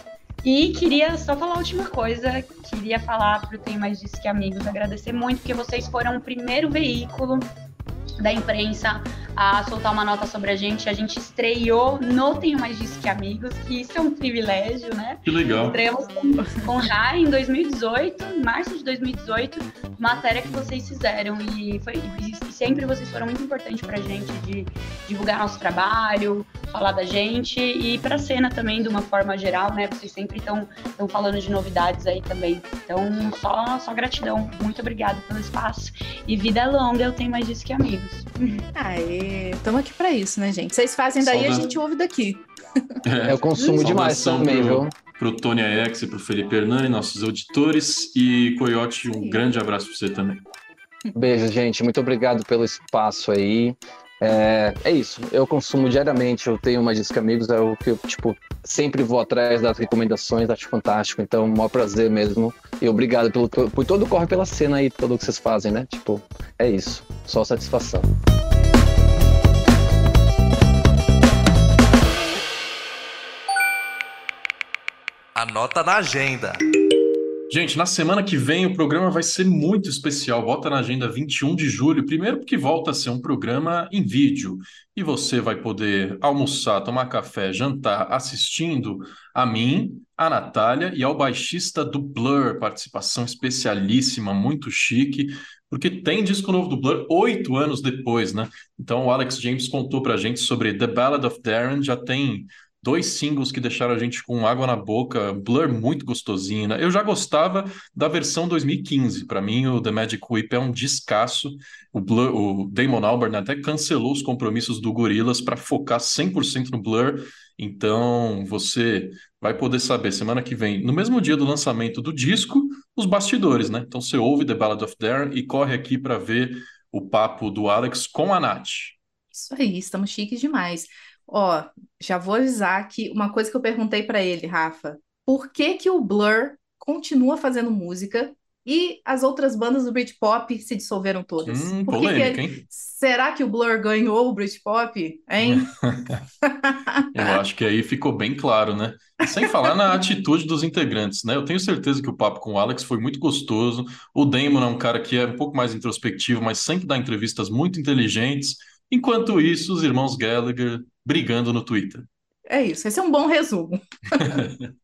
E queria só falar a última coisa, queria falar para o Tem Mais Disso Que Amigos, agradecer muito, porque vocês foram o primeiro veículo da imprensa a soltar uma nota sobre a gente. A gente estreou no Tenho Mais Disso Que Amigos, que isso é um privilégio, né? Que legal. Estreamos com, com Rai em 2018, em março de 2018, matéria que vocês fizeram. E, foi, e sempre vocês foram muito importantes pra gente de divulgar nosso trabalho, falar da gente e para a cena também de uma forma geral, né? Vocês sempre estão falando de novidades aí também. Então, só, só gratidão. Muito obrigada pelo espaço. E vida longa, eu tenho mais disso que amigos. Aê, estamos aqui para isso, né, gente? Vocês fazem daí, a gente ouve daqui. É, eu consumo demais também, viu? Para o Tony X e para o Felipe Hernani, nossos auditores. E Coyote, um grande abraço para você também. Beijo, gente. Muito obrigado pelo espaço aí. É, é isso. Eu consumo diariamente. Eu tenho uma disca amigos, é o que eu tipo sempre vou atrás das recomendações. Acho fantástico. Então, maior prazer mesmo. E obrigado pelo por todo corre pela cena aí, tudo que vocês fazem, né? Tipo, é isso. Só satisfação. Anota na agenda. Gente, na semana que vem o programa vai ser muito especial. Bota na agenda 21 de julho. Primeiro, porque volta a ser um programa em vídeo e você vai poder almoçar, tomar café, jantar assistindo a mim, a Natália e ao baixista do Blur. Participação especialíssima, muito chique, porque tem disco novo do Blur oito anos depois, né? Então o Alex James contou pra gente sobre The Ballad of Darren, já tem dois singles que deixaram a gente com água na boca, Blur muito gostosinho, né? Eu já gostava da versão 2015. Para mim, o The Magic Whip é um descasso. O, Blur, o Damon Albarn até cancelou os compromissos do Gorillaz para focar 100% no Blur. Então, você vai poder saber semana que vem, no mesmo dia do lançamento do disco, os bastidores, né? Então, você ouve The Ballad of Darren e corre aqui para ver o papo do Alex com a Nath. Isso aí, estamos chiques demais. Ó, já vou avisar que uma coisa que eu perguntei para ele, Rafa, por que que o Blur continua fazendo música e as outras bandas do Britpop se dissolveram todas? Hum, Por polêmica, que- hein? Será que o Blur ganhou o Britpop, hein? Eu acho que aí ficou bem claro, né? Sem falar na atitude dos integrantes, né? Eu tenho certeza que o papo com o Alex foi muito gostoso. O Damon é um cara que é um pouco mais introspectivo, mas sempre dá entrevistas muito inteligentes. Enquanto isso, os irmãos Gallagher brigando no Twitter. É isso, esse é um bom resumo.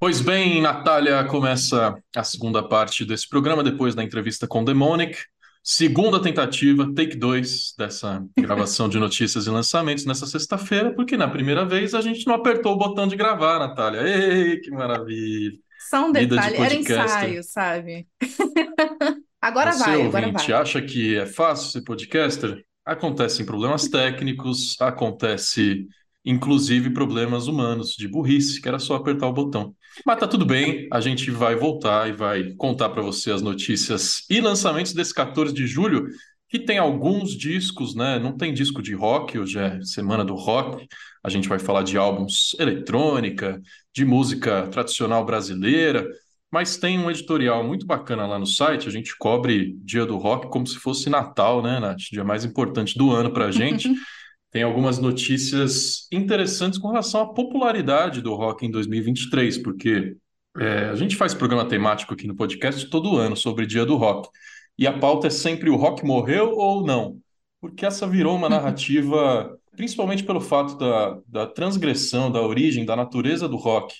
Pois bem, Natália, começa a segunda parte desse programa depois da entrevista com Demonic. Segunda tentativa, take 2 dessa gravação de notícias e lançamentos nessa sexta-feira, porque na primeira vez a gente não apertou o botão de gravar, Natália. Ei, que maravilha! Só um Vida de detalhe, era ensaio, sabe? Agora Você, vai, agora ouvinte, vai. acha que é fácil ser podcaster? Acontecem problemas técnicos, acontece inclusive problemas humanos de burrice, que era só apertar o botão. Mas tá tudo bem, a gente vai voltar e vai contar para você as notícias e lançamentos desse 14 de julho, que tem alguns discos, né? Não tem disco de rock, hoje é semana do rock. A gente vai falar de álbuns eletrônica, de música tradicional brasileira, mas tem um editorial muito bacana lá no site. A gente cobre Dia do Rock como se fosse Natal, né, Nath? Dia mais importante do ano para a gente. Tem algumas notícias interessantes com relação à popularidade do rock em 2023, porque é, a gente faz programa temático aqui no podcast todo ano sobre Dia do Rock. E a pauta é sempre o rock morreu ou não? Porque essa virou uma narrativa, principalmente pelo fato da, da transgressão, da origem, da natureza do rock,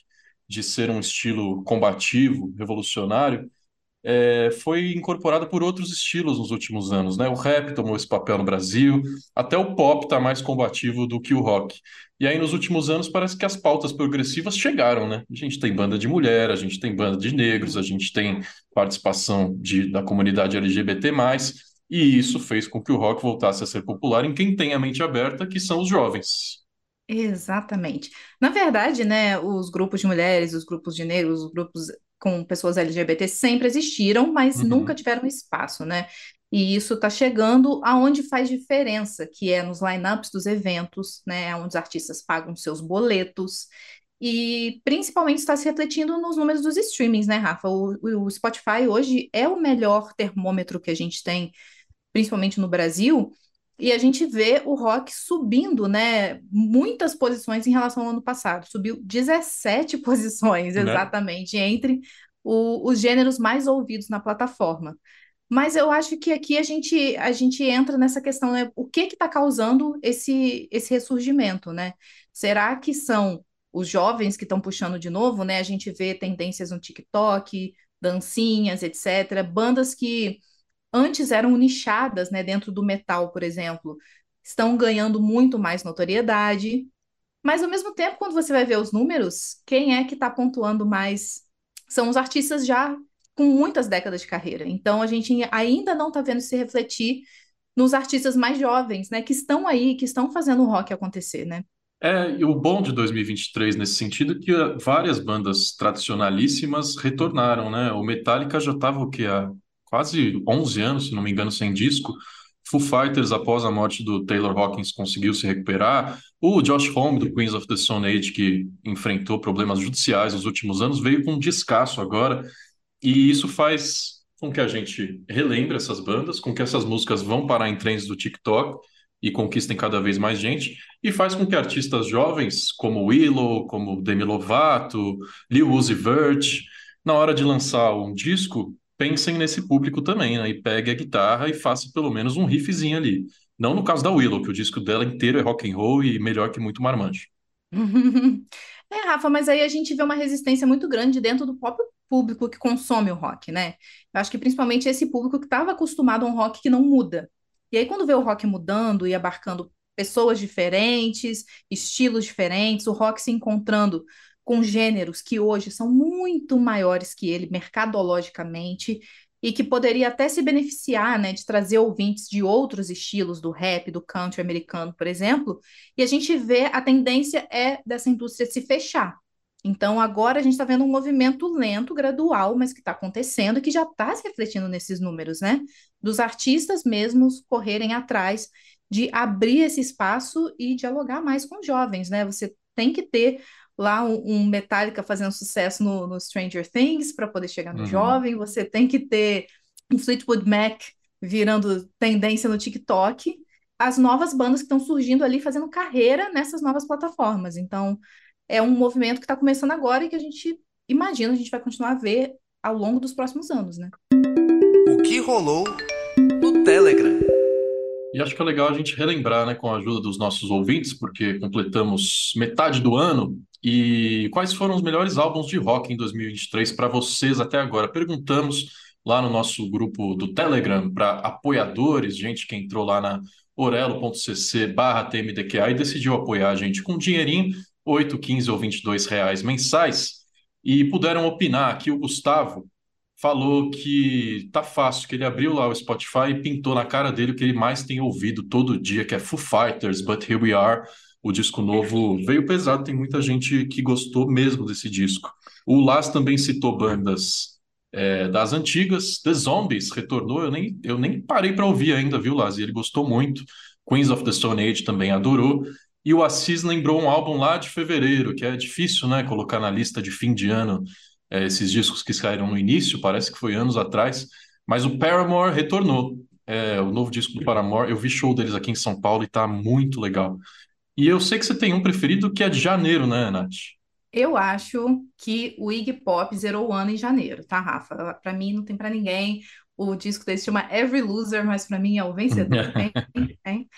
de ser um estilo combativo, revolucionário, é, foi incorporada por outros estilos nos últimos anos, né? O rap tomou esse papel no Brasil, até o pop está mais combativo do que o rock. E aí, nos últimos anos, parece que as pautas progressivas chegaram, né? A gente tem banda de mulher, a gente tem banda de negros, a gente tem participação de, da comunidade LGBT+, e isso fez com que o rock voltasse a ser popular em quem tem a mente aberta, que são os jovens. Exatamente. Na verdade, né, os grupos de mulheres, os grupos de negros, os grupos com pessoas LGBT sempre existiram, mas Uhum. nunca tiveram espaço, né? E isso está chegando aonde faz diferença, que é nos lineups dos eventos, né? Onde os artistas pagam seus boletos. E principalmente está se refletindo nos números dos streamings, né, Rafa? O, o Spotify hoje é o melhor termômetro que a gente tem, principalmente no Brasil. E a gente vê o rock subindo, né? Muitas posições em relação ao ano passado. Subiu 17 posições, Né? exatamente, entre o- os gêneros mais ouvidos na plataforma. Mas eu acho que aqui a gente, a gente entra nessa questão, né? O que que está causando esse, esse ressurgimento, né? Será que são os jovens que estão puxando de novo, né? A gente vê tendências no TikTok, dancinhas, etc. Bandas que antes eram nichadas, né, dentro do metal, por exemplo, estão ganhando muito mais notoriedade. Mas ao mesmo tempo, quando você vai ver os números, quem é que está pontuando mais são os artistas já com muitas décadas de carreira. Então a gente ainda não está vendo se refletir nos artistas mais jovens, né, que estão aí, que estão fazendo o rock acontecer, né? É, e o bom de 2023 nesse sentido é que várias bandas tradicionalíssimas retornaram, né? O Metallica já estava o que há quase 11 anos, se não me engano, sem disco. Foo Fighters, após a morte do Taylor Hawkins, conseguiu se recuperar. O Josh Homme, do Queens of the Stone Age, que enfrentou problemas judiciais nos últimos anos, veio com um descasso agora. E isso faz com que a gente relembre essas bandas, com que essas músicas vão parar em trends do TikTok e conquistem cada vez mais gente, e faz com que artistas jovens, como Willow, como Demi Lovato, Lil Uzi Vert, na hora de lançar um disco, pensem nesse público também, né? E pegue a guitarra e faça pelo menos um riffzinho ali. Não no caso da Willow, que o disco dela inteiro é rock and roll e melhor que muito marmanjo. É, Rafa, mas aí a gente vê uma resistência muito grande dentro do próprio público que consome o rock, né? Eu acho que principalmente esse público que estava acostumado a um rock que não muda. E aí, quando vê o rock mudando e abarcando pessoas diferentes, estilos diferentes, o rock se encontrando com gêneros que hoje são muito maiores que ele mercadologicamente e que poderia até se beneficiar, né, de trazer ouvintes de outros estilos do rap, do country americano, por exemplo, e a gente vê a tendência é dessa indústria se fechar. Então, agora a gente está vendo um movimento lento, gradual, mas que está acontecendo e que já está se refletindo nesses números, né? Dos artistas mesmos correrem atrás de abrir esse espaço e dialogar mais com jovens, né? Você tem que ter lá um, um Metallica fazendo sucesso no, no Stranger Things para poder chegar no uhum. jovem, você tem que ter um Fleetwood Mac virando tendência no TikTok, as novas bandas que estão surgindo ali fazendo carreira nessas novas plataformas. Então, é um movimento que está começando agora e que a gente imagina a gente vai continuar a ver ao longo dos próximos anos, né? O que rolou no Telegram? E acho que é legal a gente relembrar, né, com a ajuda dos nossos ouvintes, porque completamos metade do ano, e quais foram os melhores álbuns de rock em 2023 para vocês até agora? Perguntamos lá no nosso grupo do Telegram para apoiadores, gente que entrou lá na orelo.cc barra TMDQA e decidiu apoiar a gente com dinheirinho 8, 15 ou 22 reais mensais e puderam opinar. Aqui o Gustavo falou que tá fácil, que ele abriu lá o Spotify e pintou na cara dele o que ele mais tem ouvido todo dia, que é Foo Fighters, But Here We Are. O disco novo veio pesado, tem muita gente que gostou mesmo desse disco. O Las também citou bandas é, das antigas. The Zombies retornou, eu nem, eu nem parei para ouvir ainda, viu, Las? E ele gostou muito. Queens of the Stone Age também adorou. E o Assis lembrou um álbum lá de fevereiro, que é difícil, né, colocar na lista de fim de ano é, esses discos que saíram no início, parece que foi anos atrás, mas o Paramore retornou. É, o novo disco do Paramore, eu vi show deles aqui em São Paulo e tá muito legal. E eu sei que você tem um preferido que é de janeiro, né, Nath? Eu acho que o Iggy Pop zerou o ano em janeiro, tá, Rafa? Para mim não tem para ninguém. O disco dele se chama Every Loser, mas para mim é o vencedor. tem, tem.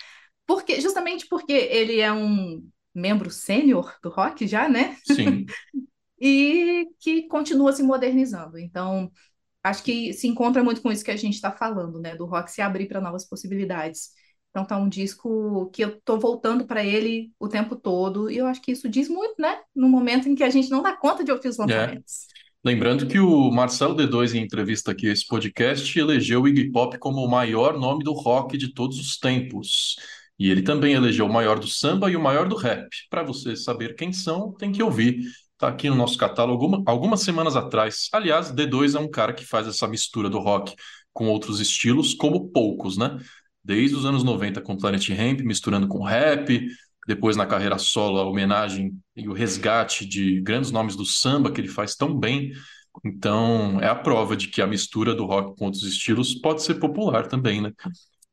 Porque, justamente porque ele é um membro sênior do rock já, né? Sim. e que continua se modernizando. Então, acho que se encontra muito com isso que a gente está falando, né? Do rock se abrir para novas possibilidades. Então tá um disco que eu tô voltando para ele o tempo todo, e eu acho que isso diz muito, né? No momento em que a gente não dá conta de ouvir os é. lançamentos. É. Lembrando que o Marcelo D2, em entrevista aqui a esse podcast, elegeu o Iggy Pop como o maior nome do rock de todos os tempos. E ele também elegeu o maior do samba e o maior do rap. Para você saber quem são, tem que ouvir. Está aqui no nosso catálogo alguma, algumas semanas atrás. Aliás, D2 é um cara que faz essa mistura do rock com outros estilos, como poucos, né? Desde os anos 90 com Planet Hemp, misturando com rap, depois na carreira solo, a homenagem e o resgate de grandes nomes do samba que ele faz tão bem. Então, é a prova de que a mistura do rock com outros estilos pode ser popular também, né?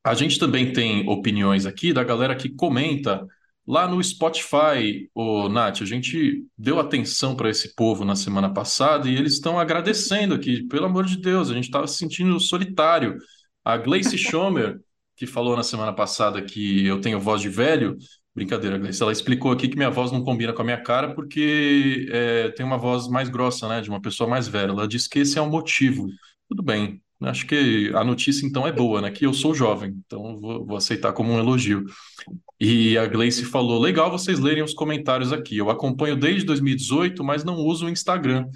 A gente também tem opiniões aqui da galera que comenta lá no Spotify, o Nath, a gente deu atenção para esse povo na semana passada e eles estão agradecendo aqui, pelo amor de Deus, a gente estava se sentindo solitário. A Gleice Schomer, que falou na semana passada que eu tenho voz de velho, brincadeira, Gleice, ela explicou aqui que minha voz não combina com a minha cara porque é, tem uma voz mais grossa, né, de uma pessoa mais velha. Ela disse que esse é o motivo. Tudo bem, Acho que a notícia então é boa, né? Que eu sou jovem, então vou, vou aceitar como um elogio. E a Gleice falou: legal vocês lerem os comentários aqui. Eu acompanho desde 2018, mas não uso o Instagram.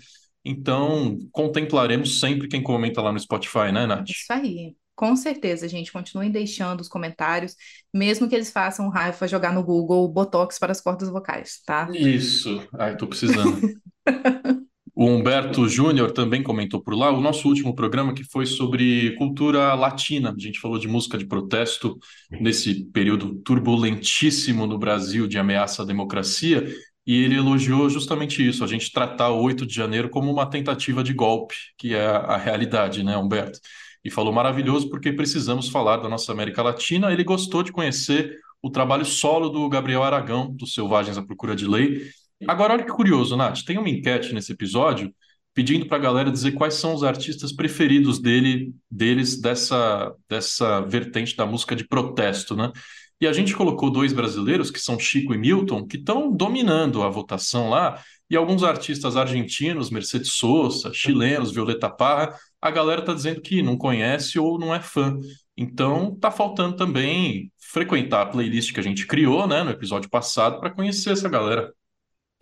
Então, contemplaremos sempre quem comenta lá no Spotify, né, Nath? Isso aí. Com certeza, gente. Continuem deixando os comentários, mesmo que eles façam raiva jogar no Google Botox para as cordas vocais, tá? Isso. Ai, tô precisando. O Humberto Júnior também comentou por lá o nosso último programa que foi sobre cultura latina. A gente falou de música de protesto nesse período turbulentíssimo no Brasil de ameaça à democracia. E ele elogiou justamente isso, a gente tratar o 8 de janeiro como uma tentativa de golpe, que é a realidade, né, Humberto? E falou maravilhoso porque precisamos falar da nossa América Latina. Ele gostou de conhecer o trabalho solo do Gabriel Aragão, do Selvagens à Procura de Lei, Agora, olha que curioso, Nath, tem uma enquete nesse episódio pedindo para a galera dizer quais são os artistas preferidos dele, deles dessa, dessa vertente da música de protesto, né? E a gente colocou dois brasileiros, que são Chico e Milton, que estão dominando a votação lá, e alguns artistas argentinos, Mercedes Sosa, chilenos, Violeta Parra, a galera está dizendo que não conhece ou não é fã. Então, tá faltando também frequentar a playlist que a gente criou, né, no episódio passado, para conhecer essa galera.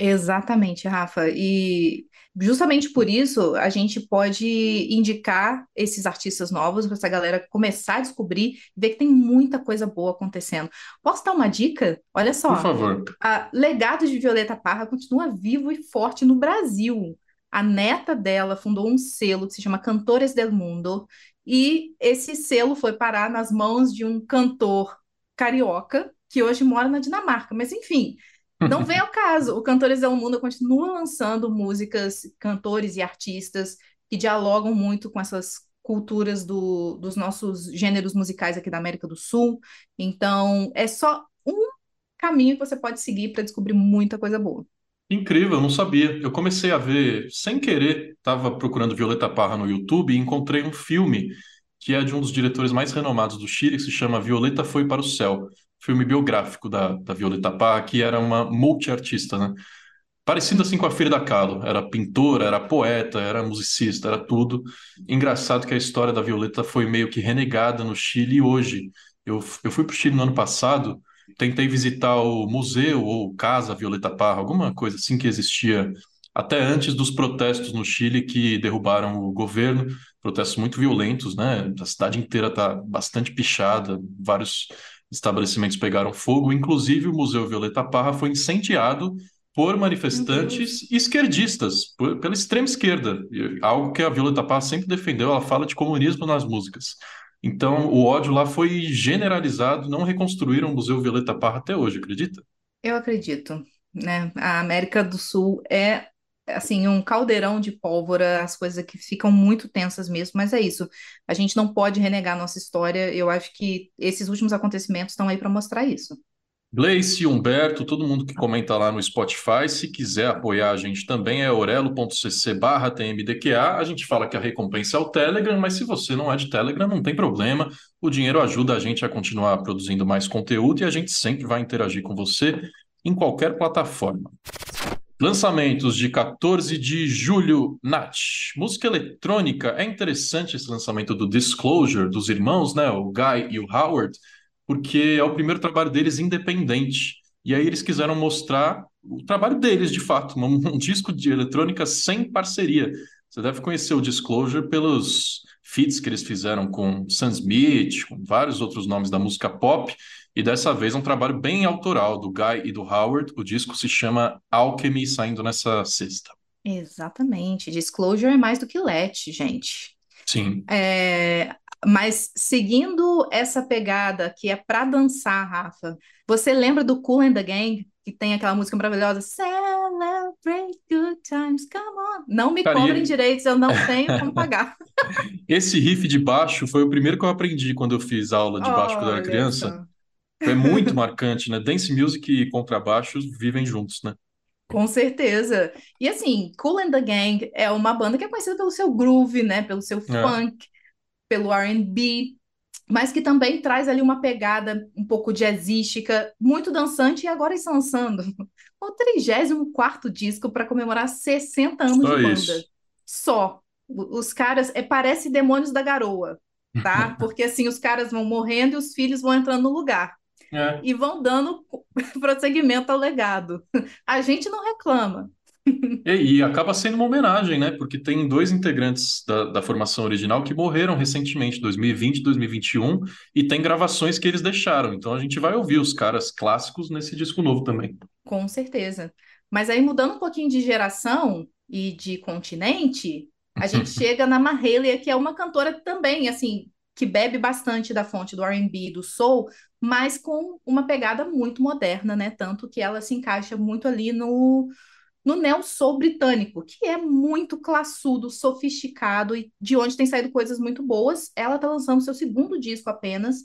Exatamente, Rafa. E justamente por isso a gente pode indicar esses artistas novos para essa galera começar a descobrir e ver que tem muita coisa boa acontecendo. Posso dar uma dica? Olha só. Por favor. A legado de Violeta Parra continua vivo e forte no Brasil. A neta dela fundou um selo que se chama Cantores del Mundo, e esse selo foi parar nas mãos de um cantor carioca que hoje mora na Dinamarca. Mas enfim, não vem ao caso. O Cantores do Mundo continua lançando músicas, cantores e artistas que dialogam muito com essas culturas do, dos nossos gêneros musicais aqui da América do Sul. Então, é só um caminho que você pode seguir para descobrir muita coisa boa. Incrível, eu não sabia. Eu comecei a ver sem querer, estava procurando Violeta Parra no YouTube e encontrei um filme que é de um dos diretores mais renomados do Chile, que se chama Violeta Foi para o Céu filme biográfico da, da Violeta Parra, que era uma multiartista, né? Parecido assim com a Frida Kahlo, era pintora, era poeta, era musicista, era tudo. Engraçado que a história da Violeta foi meio que renegada no Chile e hoje. Eu, eu fui para o Chile no ano passado, tentei visitar o museu ou casa Violeta Parra, alguma coisa assim que existia até antes dos protestos no Chile que derrubaram o governo, protestos muito violentos, né? A cidade inteira está bastante pichada, vários estabelecimentos pegaram fogo, inclusive o Museu Violeta Parra foi incendiado por manifestantes esquerdistas, por, pela extrema esquerda, algo que a Violeta Parra sempre defendeu, ela fala de comunismo nas músicas. Então, o ódio lá foi generalizado, não reconstruíram o Museu Violeta Parra até hoje, acredita? Eu acredito. Né? A América do Sul é assim, um caldeirão de pólvora, as coisas que ficam muito tensas mesmo, mas é isso. A gente não pode renegar nossa história. Eu acho que esses últimos acontecimentos estão aí para mostrar isso. Gleice, Humberto, todo mundo que comenta lá no Spotify, se quiser apoiar a gente também é orelo.cc barra tmdqa, a gente fala que a recompensa é o Telegram, mas se você não é de Telegram, não tem problema, o dinheiro ajuda a gente a continuar produzindo mais conteúdo e a gente sempre vai interagir com você em qualquer plataforma. Lançamentos de 14 de julho, Nath. Música eletrônica. É interessante esse lançamento do Disclosure, dos irmãos, né? O Guy e o Howard, porque é o primeiro trabalho deles independente. E aí eles quiseram mostrar o trabalho deles, de fato, um, um disco de eletrônica sem parceria. Você deve conhecer o Disclosure pelos feats que eles fizeram com Sam Smith, com vários outros nomes da música pop. E dessa vez um trabalho bem autoral do Guy e do Howard. O disco se chama Alchemy, saindo nessa sexta. Exatamente. Disclosure é mais do que Let, gente. Sim. É, mas seguindo essa pegada que é para dançar, Rafa, você lembra do Cool and the Gang? Que tem aquela música maravilhosa Celebrate good times, come on. Não me Cara, cobrem e... direitos, eu não tenho como pagar. Esse riff de baixo foi o primeiro que eu aprendi quando eu fiz aula de baixo oh, quando eu era criança. É muito marcante, né? Dance music e contrabaixos vivem juntos, né? Com certeza. E assim, Cool and the Gang é uma banda que é conhecida pelo seu groove, né? Pelo seu é. funk, pelo R&B, mas que também traz ali uma pegada um pouco jazzística, muito dançante, e agora estão lançando o 34º disco para comemorar 60 anos Só de banda. Isso. Só. Os caras, é, parece Demônios da Garoa, tá? Porque assim, os caras vão morrendo e os filhos vão entrando no lugar. É. E vão dando prosseguimento ao legado. A gente não reclama. E, e, acaba sendo uma homenagem, né? Porque tem dois integrantes da, da formação original que morreram recentemente, 2020 e 2021, e tem gravações que eles deixaram. Então a gente vai ouvir os caras clássicos nesse disco novo também. Com certeza. Mas aí, mudando um pouquinho de geração e de continente, a gente chega na Mahalia, que é uma cantora também, assim, que bebe bastante da fonte do R&B, do soul, mas com uma pegada muito moderna, né? Tanto que ela se encaixa muito ali no no neo soul britânico, que é muito classudo, sofisticado e de onde tem saído coisas muito boas. Ela está lançando seu segundo disco apenas,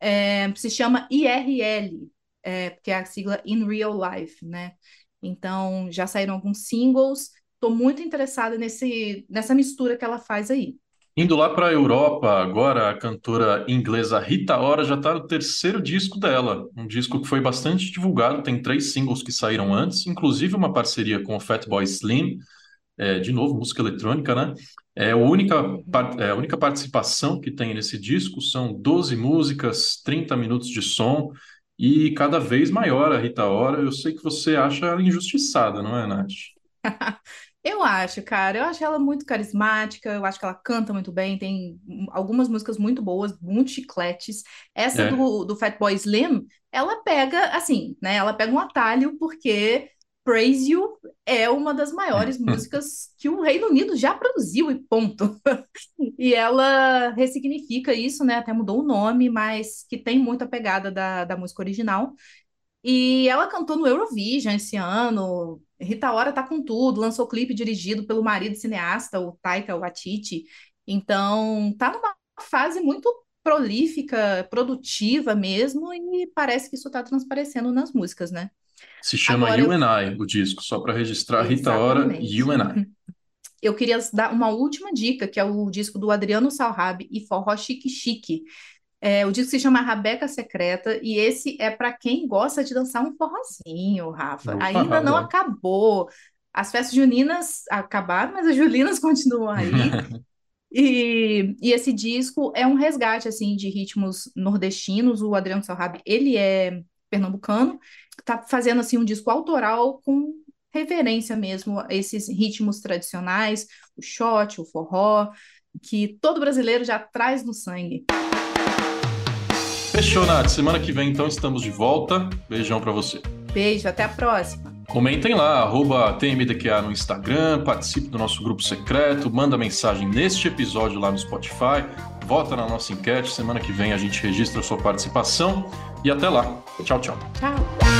é, se chama IRL, é, que é a sigla In Real Life, né? Então já saíram alguns singles. Estou muito interessada nesse, nessa mistura que ela faz aí. Indo lá para a Europa, agora a cantora inglesa Rita Ora já está no terceiro disco dela, um disco que foi bastante divulgado, tem três singles que saíram antes, inclusive uma parceria com o Fatboy Slim, é, de novo, música eletrônica, né? É a, única, é a única participação que tem nesse disco, são 12 músicas, 30 minutos de som, e cada vez maior a Rita Ora. Eu sei que você acha ela injustiçada, não é, Nath? Eu acho, cara, eu acho ela muito carismática, eu acho que ela canta muito bem, tem algumas músicas muito boas, muito chicletes. Essa é. do, do Fatboy Slim, ela pega, assim, né? Ela pega um atalho, porque Praise You é uma das maiores músicas que o Reino Unido já produziu, e ponto. e ela ressignifica isso, né? Até mudou o nome, mas que tem muita pegada da, da música original. E ela cantou no Eurovision esse ano, Rita Ora tá com tudo, lançou clipe dirigido pelo marido cineasta, o Taika Waititi. Então, tá numa fase muito prolífica, produtiva mesmo, e parece que isso tá transparecendo nas músicas, né? Se chama Agora, You eu... and I, o disco, só para registrar Rita Ora, You and I. Eu queria dar uma última dica, que é o disco do Adriano Salhab e Forró Chique Chique. É, o disco se chama Rabeca Secreta e esse é para quem gosta de dançar um forrozinho, Rafa. Opa, Ainda não acabou. As festas juninas acabaram, mas as julinas continuam aí. e, e esse disco é um resgate assim de ritmos nordestinos. O Adriano Salhab, ele é pernambucano, tá fazendo assim um disco autoral com reverência mesmo a esses ritmos tradicionais, o shot, o forró, que todo brasileiro já traz no sangue. Fechou, Nath. Semana que vem, então, estamos de volta. Beijão para você. Beijo, até a próxima. Comentem lá, arroba TMDQA no Instagram, participe do nosso grupo secreto, manda mensagem neste episódio lá no Spotify, vota na nossa enquete. Semana que vem a gente registra a sua participação e até lá. Tchau, tchau. Tchau.